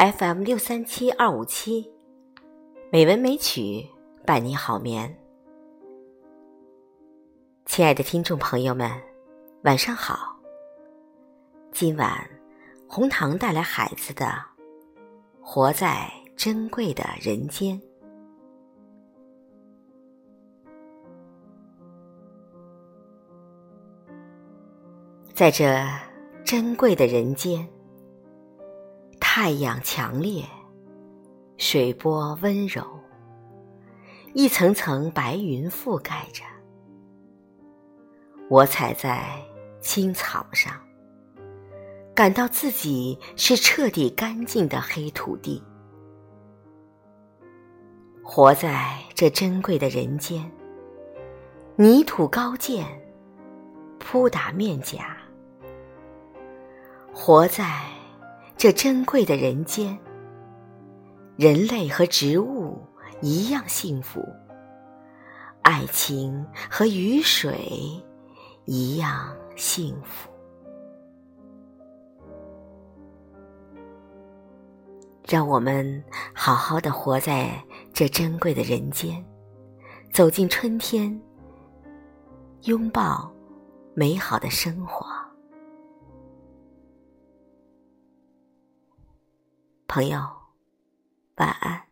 FM 六三七二五七，美文美曲伴你好眠。亲爱的听众朋友们，晚上好。今晚红糖带来孩子的《活在珍贵的人间》。在这珍贵的人间，太阳强烈，水波温柔，一层层白云覆盖着。我踩在青草上，感到自己是彻底干净的黑土地。活在这珍贵的人间，泥土高见，扑打面颊。活在这珍贵的人间，人类和植物一样幸福，爱情和雨水一样幸福。让我们好好的活在这珍贵的人间，走进春天，拥抱美好的生活。朋友，晚安。